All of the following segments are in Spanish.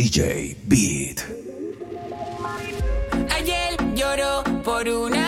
DJ Beat. Ayer lloró por una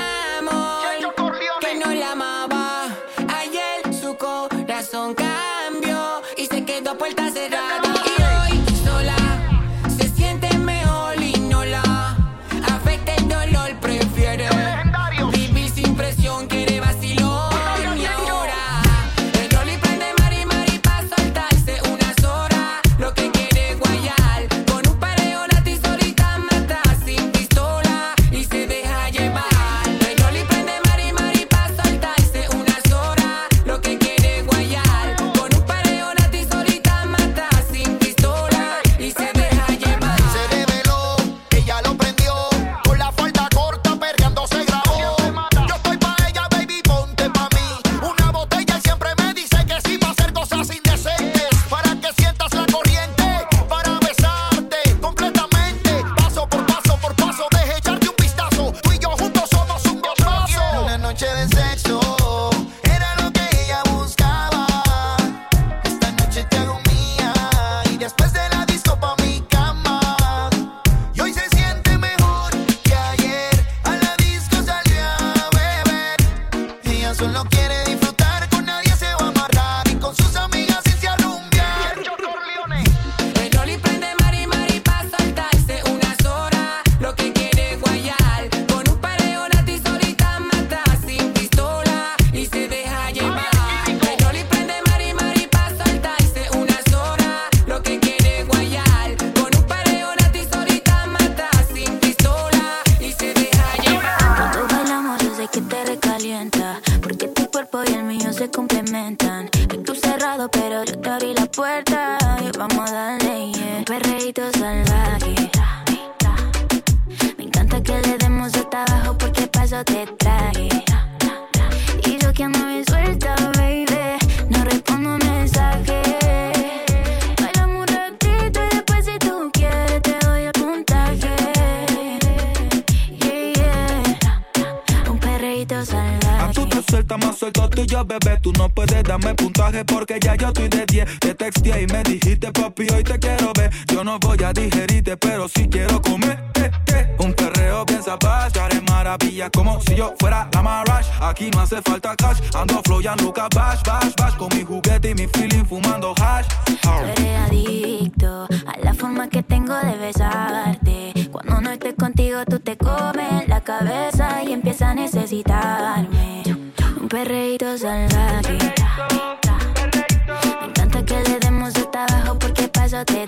estoy contigo, tú te comes la cabeza y empiezas a necesitarme. Un perreíto salvaje. Me encanta que le demos hasta abajo porque paso te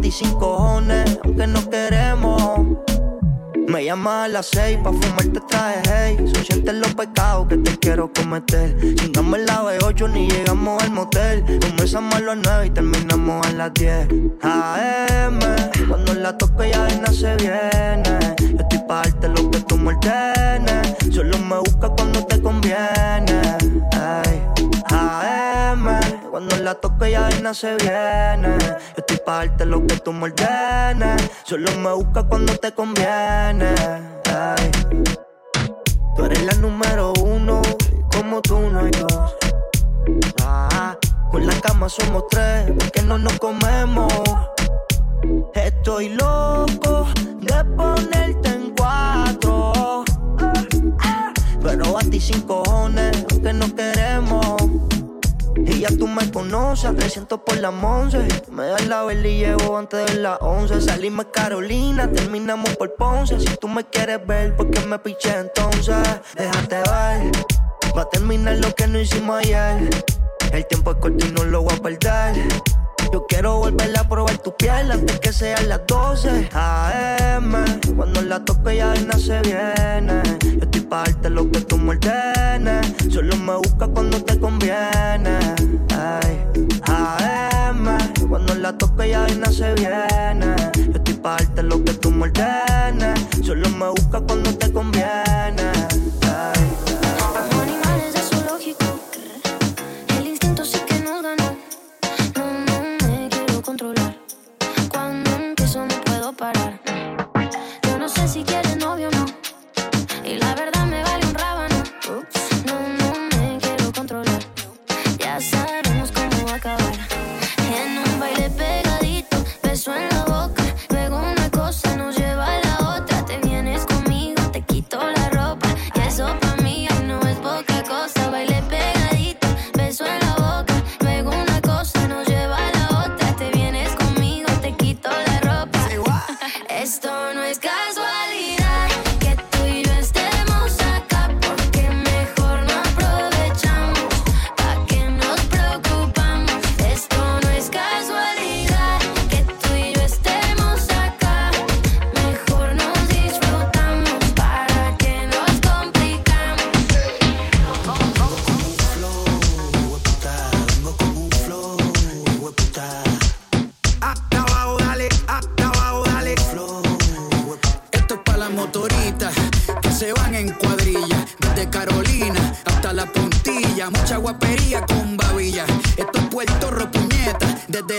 ti sin cojones, aunque no queremos. Me llamas a las seis pa' fumarte traje hey. Son sientes los pecados que te quiero cometer. Chingamos la B8 ni llegamos al motel. Comenzamos a las nueve y terminamos a las 10 AM Cuando la toque ya vaina se viene. Yo estoy pa' darte lo que tú me ordenes. Solo me busca cuando te conviene Ay. AM Cuando la toque ya vaina se viene. Yo estoy pa' darte lo que tú me ordenes. Solo me busca cuando te conviene. Ay. Tú eres la número uno como tú no hay dos. Ah, Con la cama somos tres porque no nos comemos. Estoy loco de ponerte en cuatro. Pero a ti sin cojones, aunque no queremos. Y ya tú me conoces, 300 por la once. Me das la vela y llevo antes de las 11. Salimos Carolina, terminamos por Ponce. Si tú me quieres ver, ¿por qué me piché entonces? Déjate ver, va a terminar lo que no hicimos ayer. El tiempo es corto y no lo voy a perder. Yo quiero volver a probar tu piel antes que sean las 12 AM. Cuando la toque ya vaina se viene. Pa' darte lo que tú me ordenes. Solo me busca cuando te conviene. Ay. AM. Cuando la toque ya vaina se viene. Yo estoy pa' darte lo que tú me ordenes. Solo me busca cuando te conviene. Ay.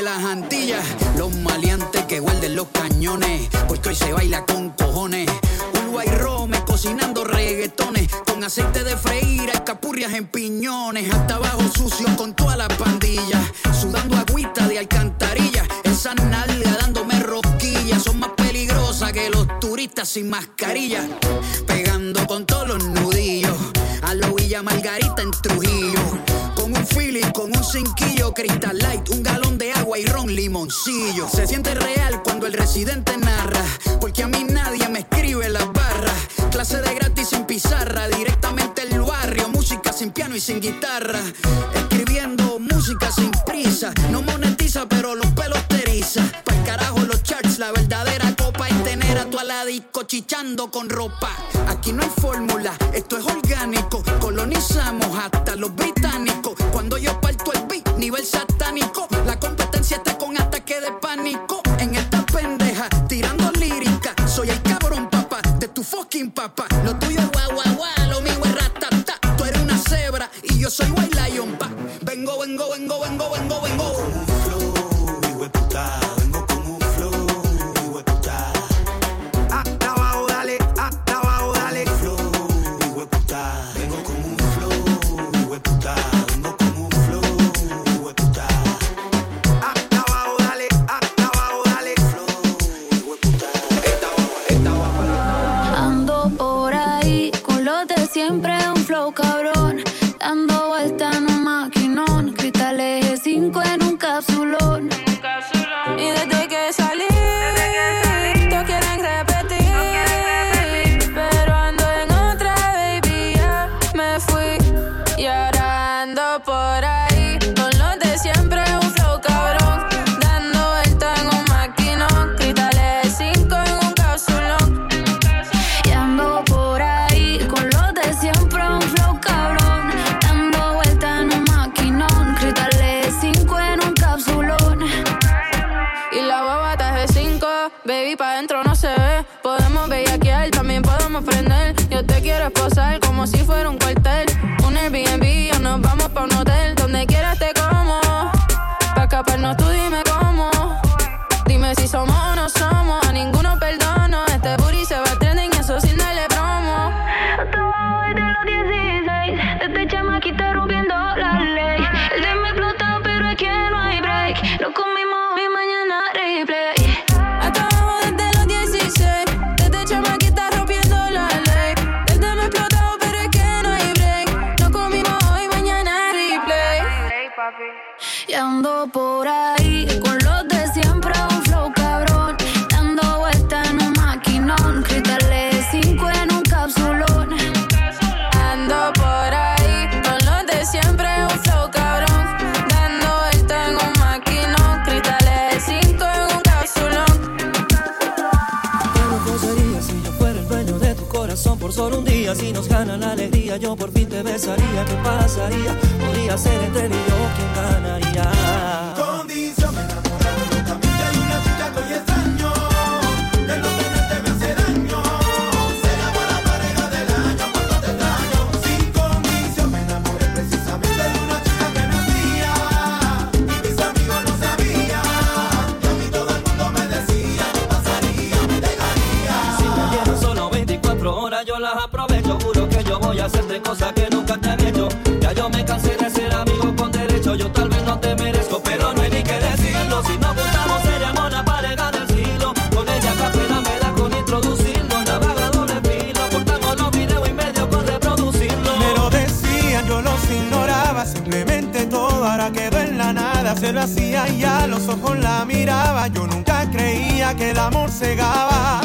Las Antillas. Los maleantes que guarden los cañones. Porque hoy se baila con cojones. Uruguay Rome cocinando reggaetones. Con aceite de freír, hay capurrias en piñones. Hasta abajo sucio con toda la pandilla. Sudando agüita de alcantarilla. Esa nalga dándome rosquillas. Son más peligrosas que los turistas sin mascarilla. Pegando con todos los nudillos. A lo Villa Margarita en Trujillo. Con un feeling, con un cinquillo, Crystal Se siente real cuando el residente narra, porque a mí nadie me escribe las barras. Clase de gratis sin pizarra, directamente el barrio, música sin piano y sin guitarra. Escribiendo música sin prisa, no monetiza, pero los pelos te eriza. Pa'l carajo los charts, la verdadera copa es tener a tu aladico chichando con ropa. Aquí no hay fórmula, esto es orgánico. Colonizamos hasta los británicos. besaría, qué pasaría, podría ser entre él y yo quien ganaría. vacía y a los ojos la miraba. Yo nunca creía que el amor cegaba.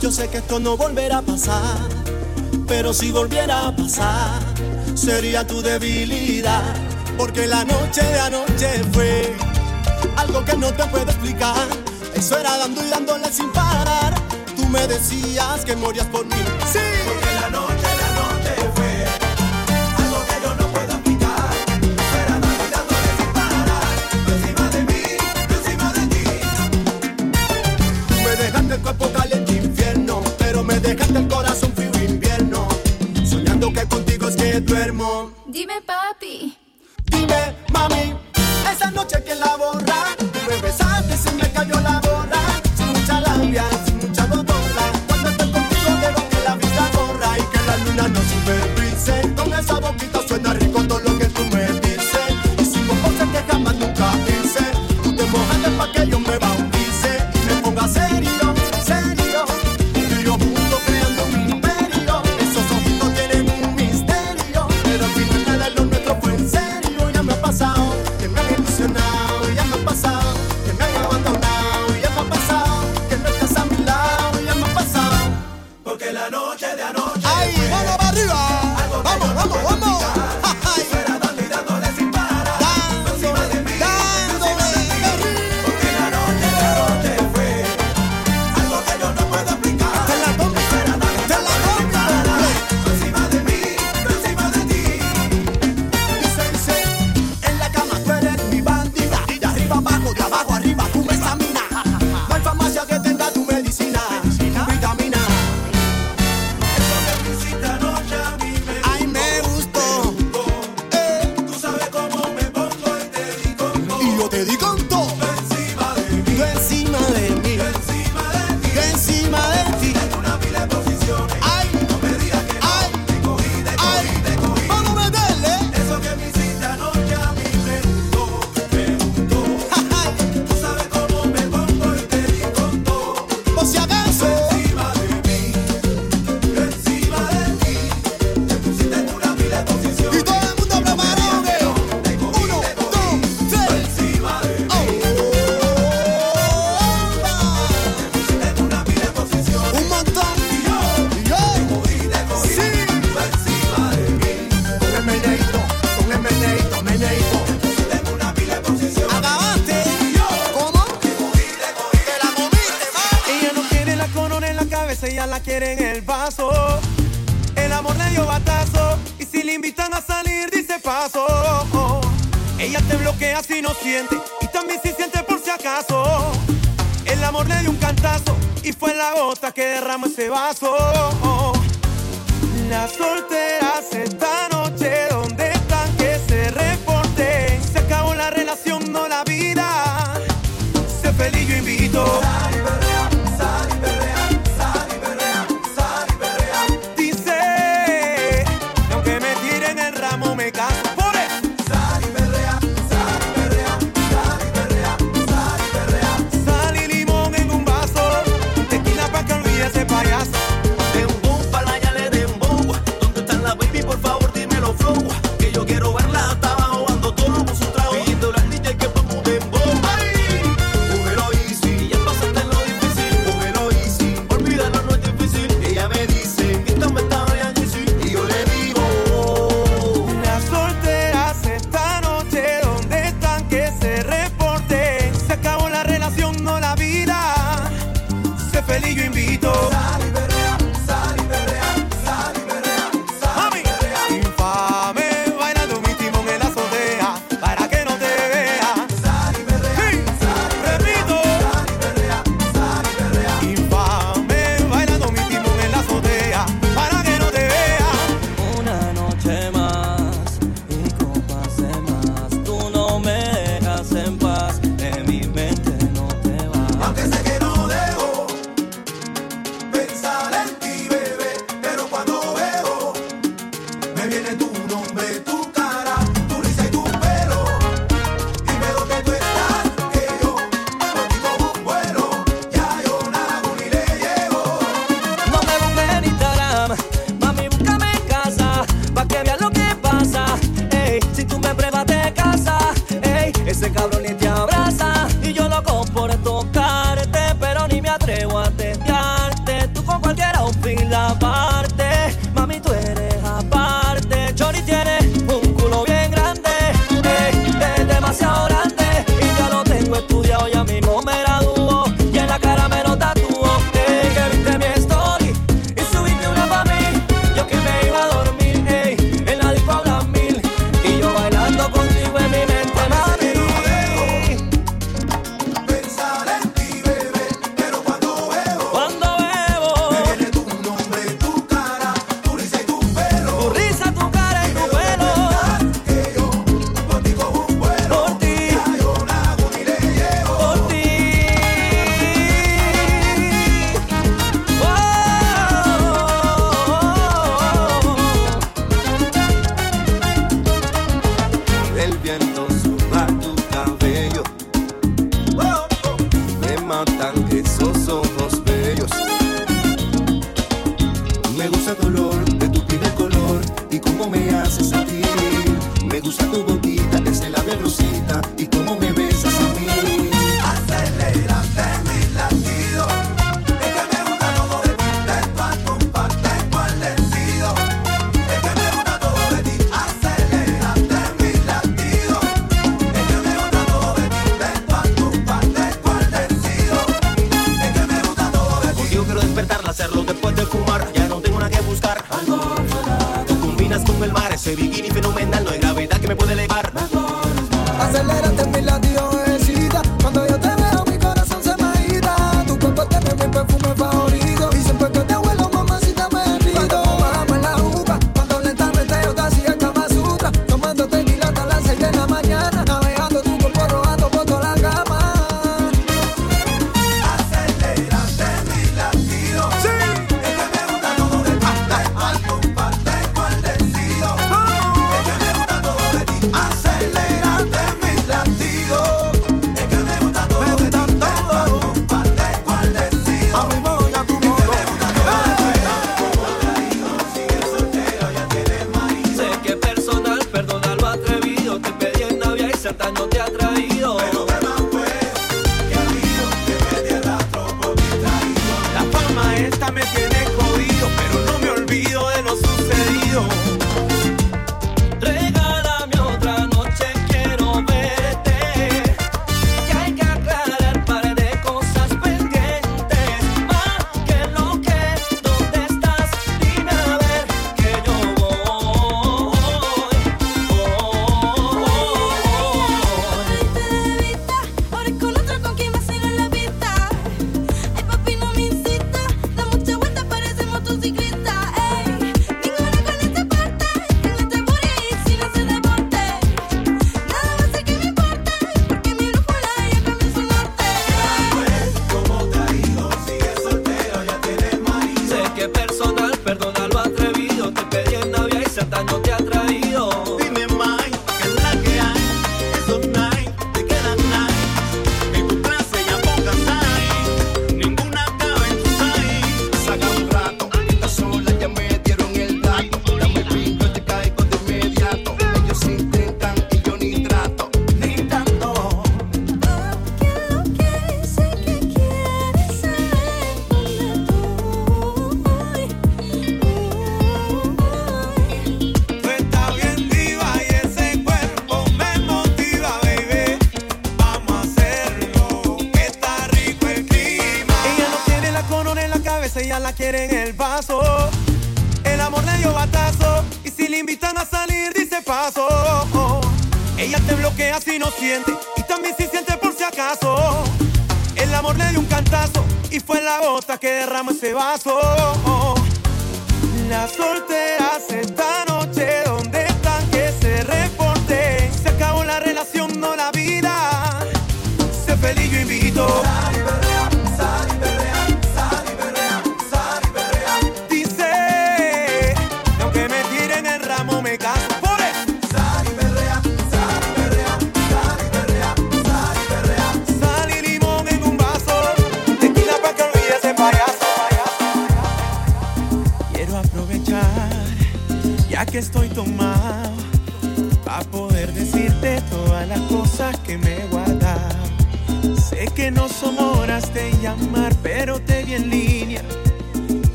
Yo sé que esto no volverá a pasar, pero si volviera a pasar, sería tu debilidad. Porque la noche de anoche fue algo que no te puedo explicar. Eso era dando y dándole sin parar. Tú me decías que morías por mí. Sí. noche que la borra. el amor le dio batazo. Y si le invitan a salir, dice paso. Ella te bloquea si no siente. Y también si siente por si acaso. El amor le dio un cantazo. Y fue la gota que derrama ese vaso. Las solteras esta noche, ¿dónde están? Que se reporte. Se acabó la relación, no la vida. Se feliz, yo invito.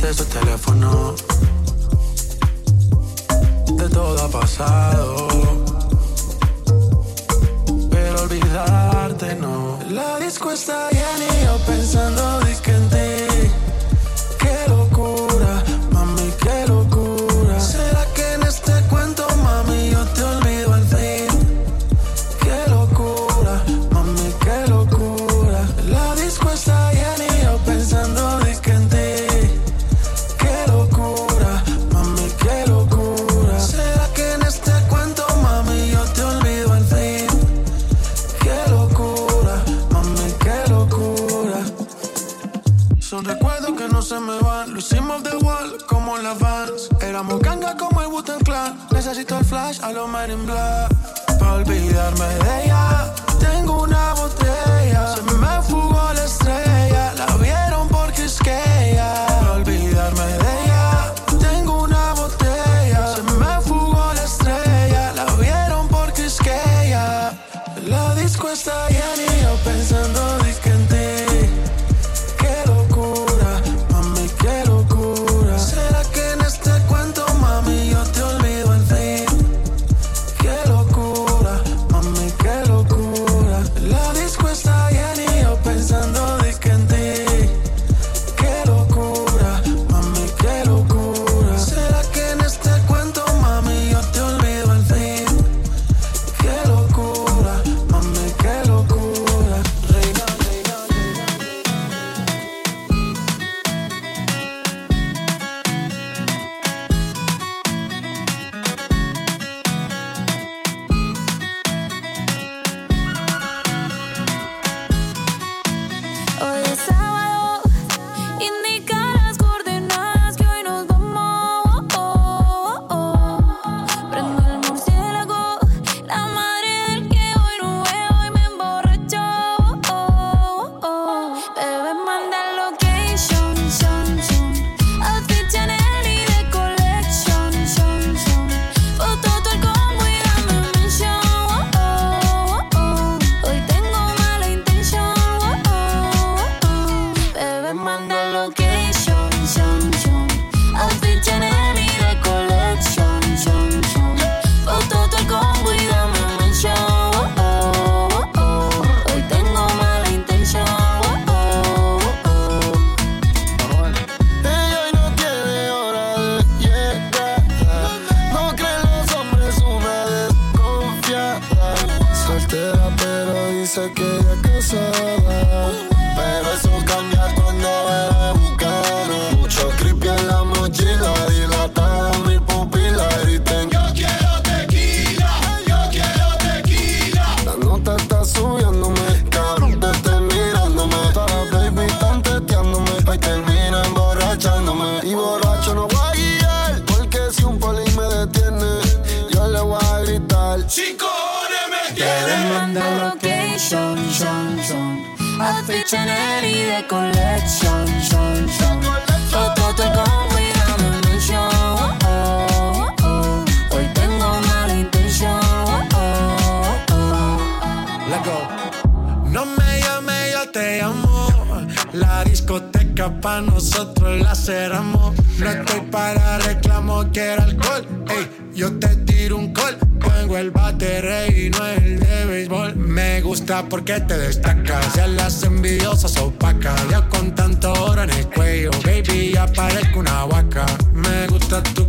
de su teléfono. De todo ha pasado. Pero olvidarte no. La disco está llena y yo pensando de que en ti. I get pa' nosotros la cerramos. No estoy para reclamo, quiero alcohol. Ey, yo te tiro un call. Pongo el bate y no el de béisbol. Me gusta porque te destacas. Ya las envidiosas opacas. Ya con tanto oro en el cuello, baby, ya parezco una vaca. Me gusta tu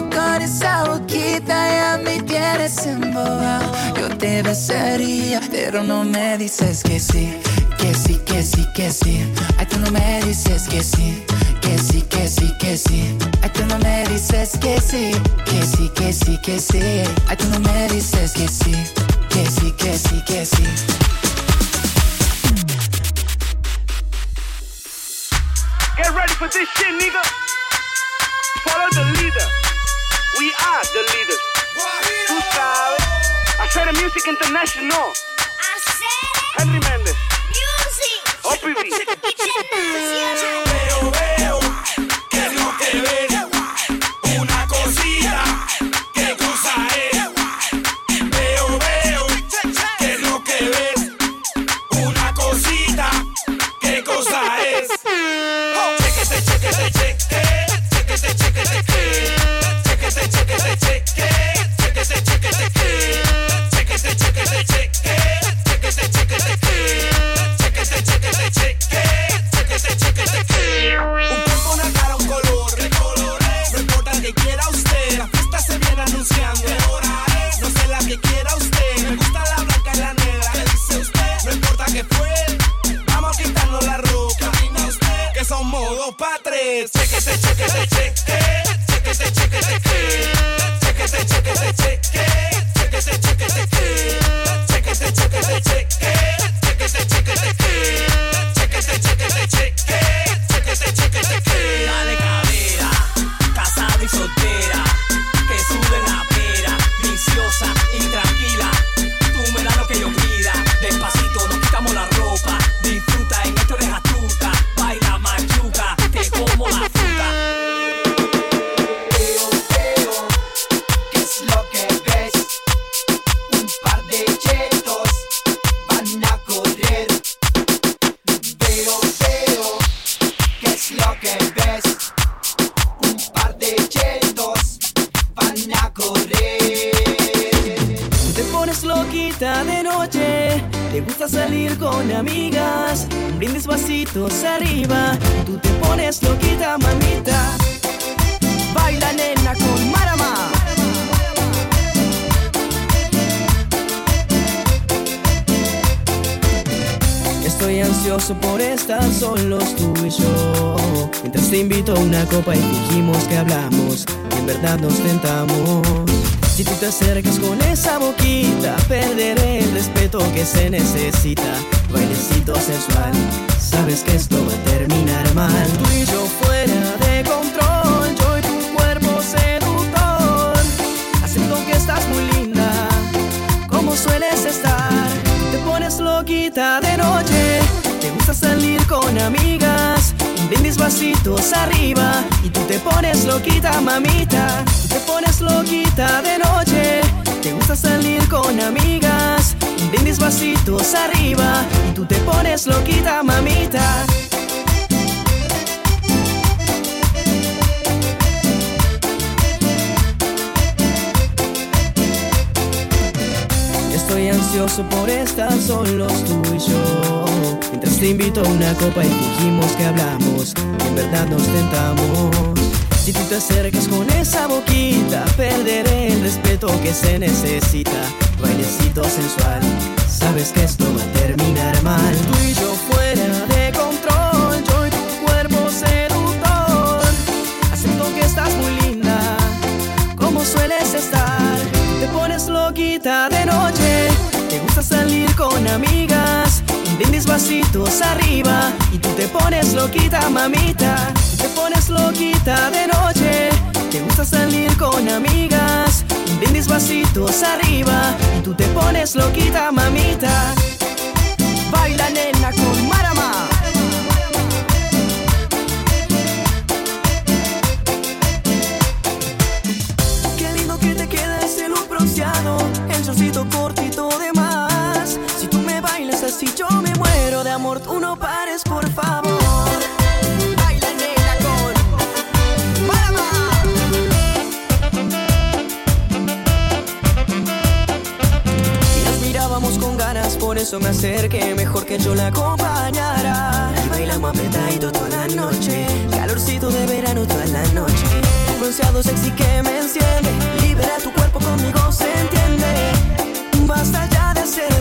con esa boquita ya me tienes embobado, yo te besaría, pero no me dices que sí, que sí, que sí, que sí. Ay, tú no me dices que sí, que sí, que sí, que sí. Ay, tú no me dices que sí, que sí, que sí, que sí. Ay, tú no me dices que sí, que sí, que sí, que sí. Get ready for this shit, nigga. Follow the leader. We are the leaders. Tú sabes. Hacer music international. Henry Méndez. OPV. Veo, veo, ¿qué es lo que ves? Acercas con esa boquita, perderé el respeto que se necesita. Bailecito sensual, sabes que esto va a terminar mal. Tú y yo fuera de control, yo y tu cuerpo seductor. Acepto que estás muy linda, como sueles estar. Te pones loquita de noche, te gusta salir con amigas. Brindis vasitos arriba y tú te pones loquita, mamita. Te pones loquita de noche, te gusta salir con amigas. Brindis vasitos arriba y tú te pones loquita, mamita. Estoy ansioso por estar solos tú y yo. Mientras te invito a una copa y fingimos que hablamos, en verdad nos tentamos. Si tú te acercas con esa boquita, perderé el respeto que se necesita. Bailecito sensual, sabes que esto va a terminar mal. Tú y yo fuera de control, yo y tu cuerpo seductor. Acepto que estás muy linda, como sueles estar. Te pones loquita de noche, te gusta salir con amigas. Vasitos arriba y tú te pones loquita, mamita. Te pones loquita de noche, te gusta salir con amigas. Un brindis vasitos arriba y tú te pones loquita, mamita. Baila nena con amor. Tú pares, por favor. Baila nena con. Y nos mirábamos con ganas, por eso me acerqué, mejor que yo la acompañara. Y bailamos apretadito toda la noche, calorcito de verano toda la noche. Un bronceado sexy que me enciende, libera tu cuerpo conmigo, se entiende. Basta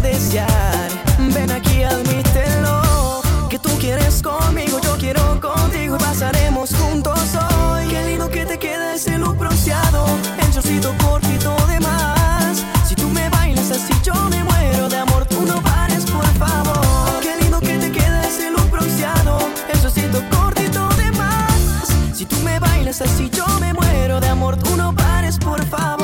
desear, ven aquí, admítelo. Que tú quieres conmigo, yo quiero contigo y pasaremos juntos hoy. Qué lindo que te queda ese look bronceado, el shortcito cortito de más. Si tú me bailas así, yo me muero de amor, tú no pares, por favor. Qué lindo que te queda ese look bronceado, el shortcito cortito de más. Si tú me bailas así, yo me muero de amor, tú no pares, por favor.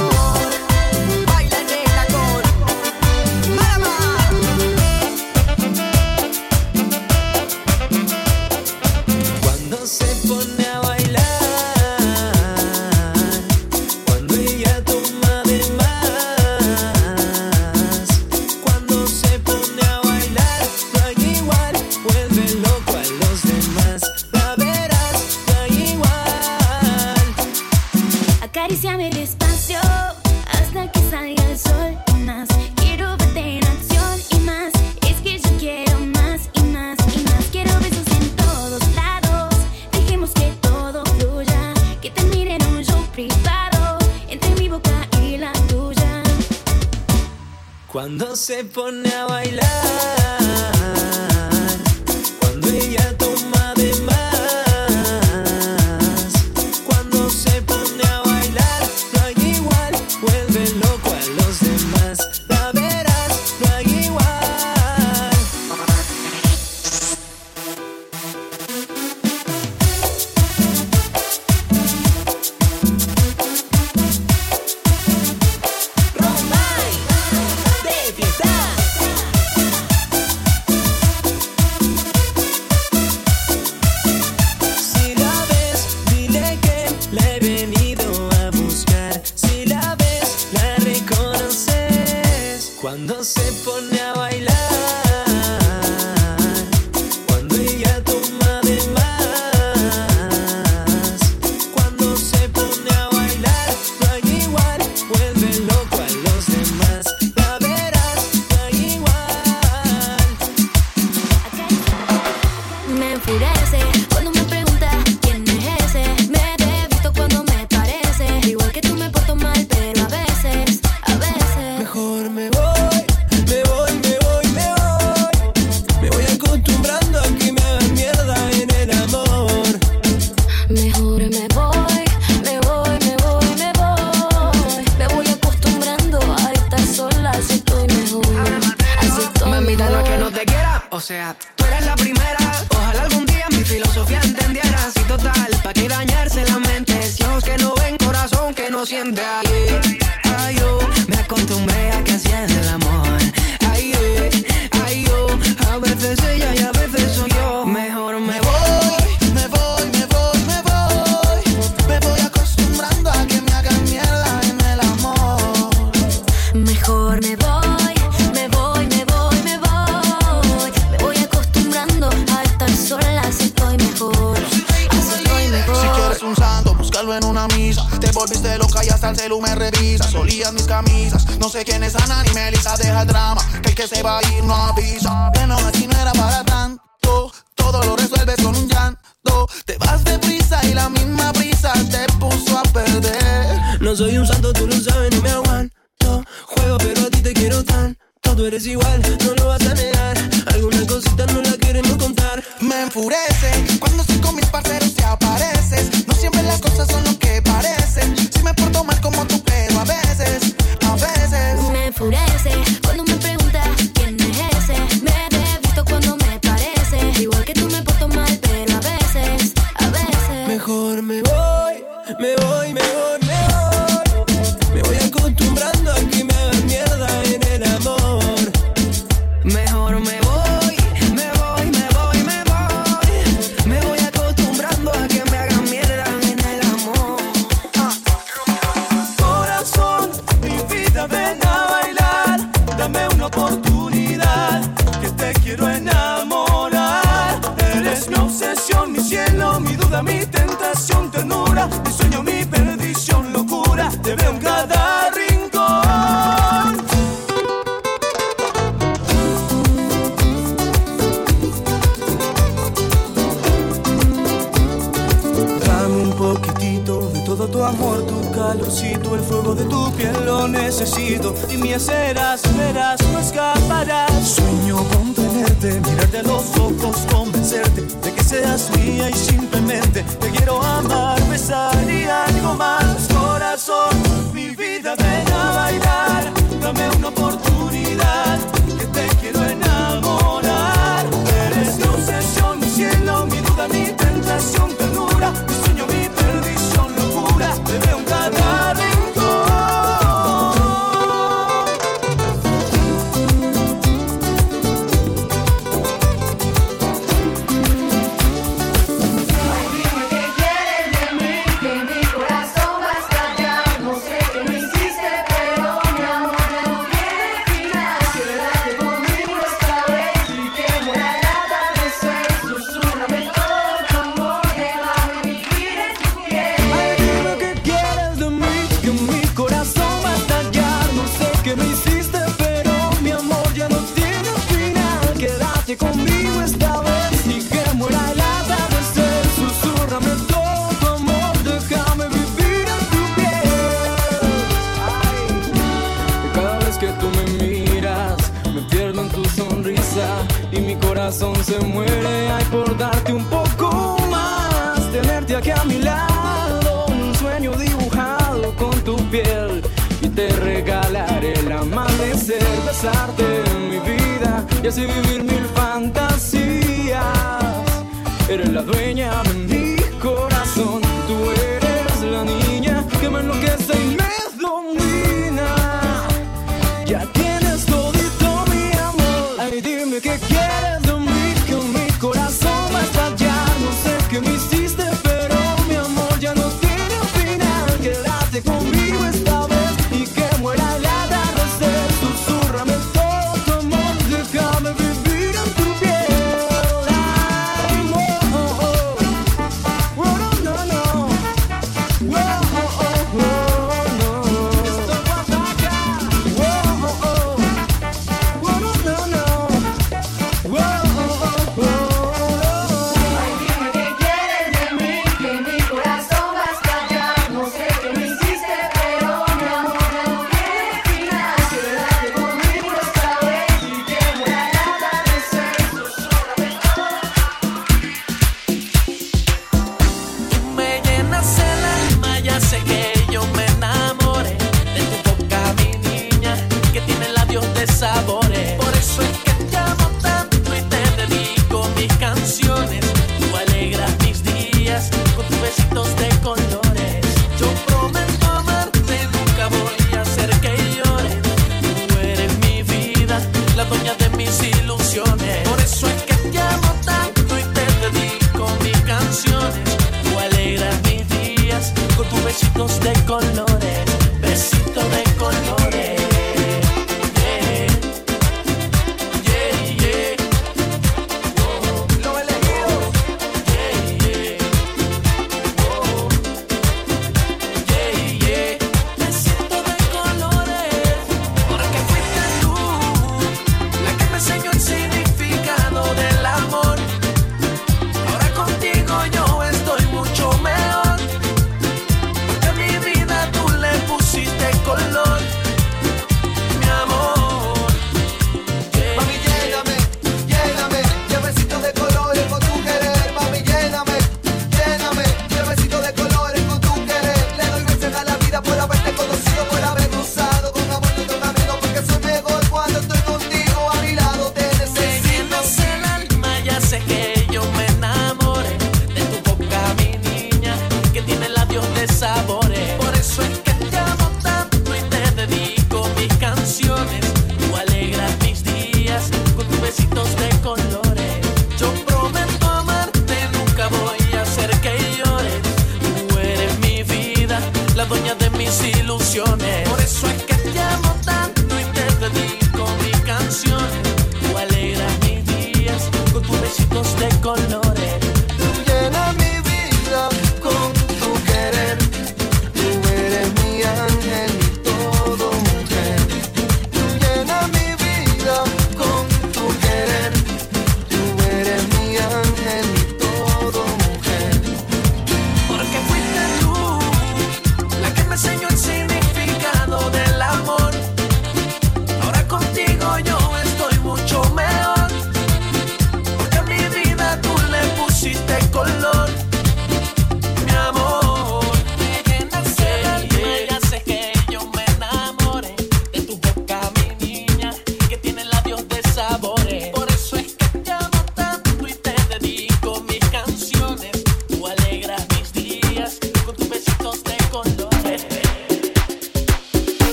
a bailar, dame una oportunidad, que te quiero enamorar. Eres mi obsesión, mi cielo, mi duda, mi tentación, ternura, mi sueño, mi perdición, locura. Te veo en cada tu piel lo necesito y me serás, verás, no escaparás. Sueño con tenerte, mirarte a los ojos, convencerte de que seas mía y simplemente te quiero amar, besar y algo más. Corazón, mi vida, ven. y vivir mil fantasías. Eres la dueña.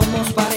Somos pareja,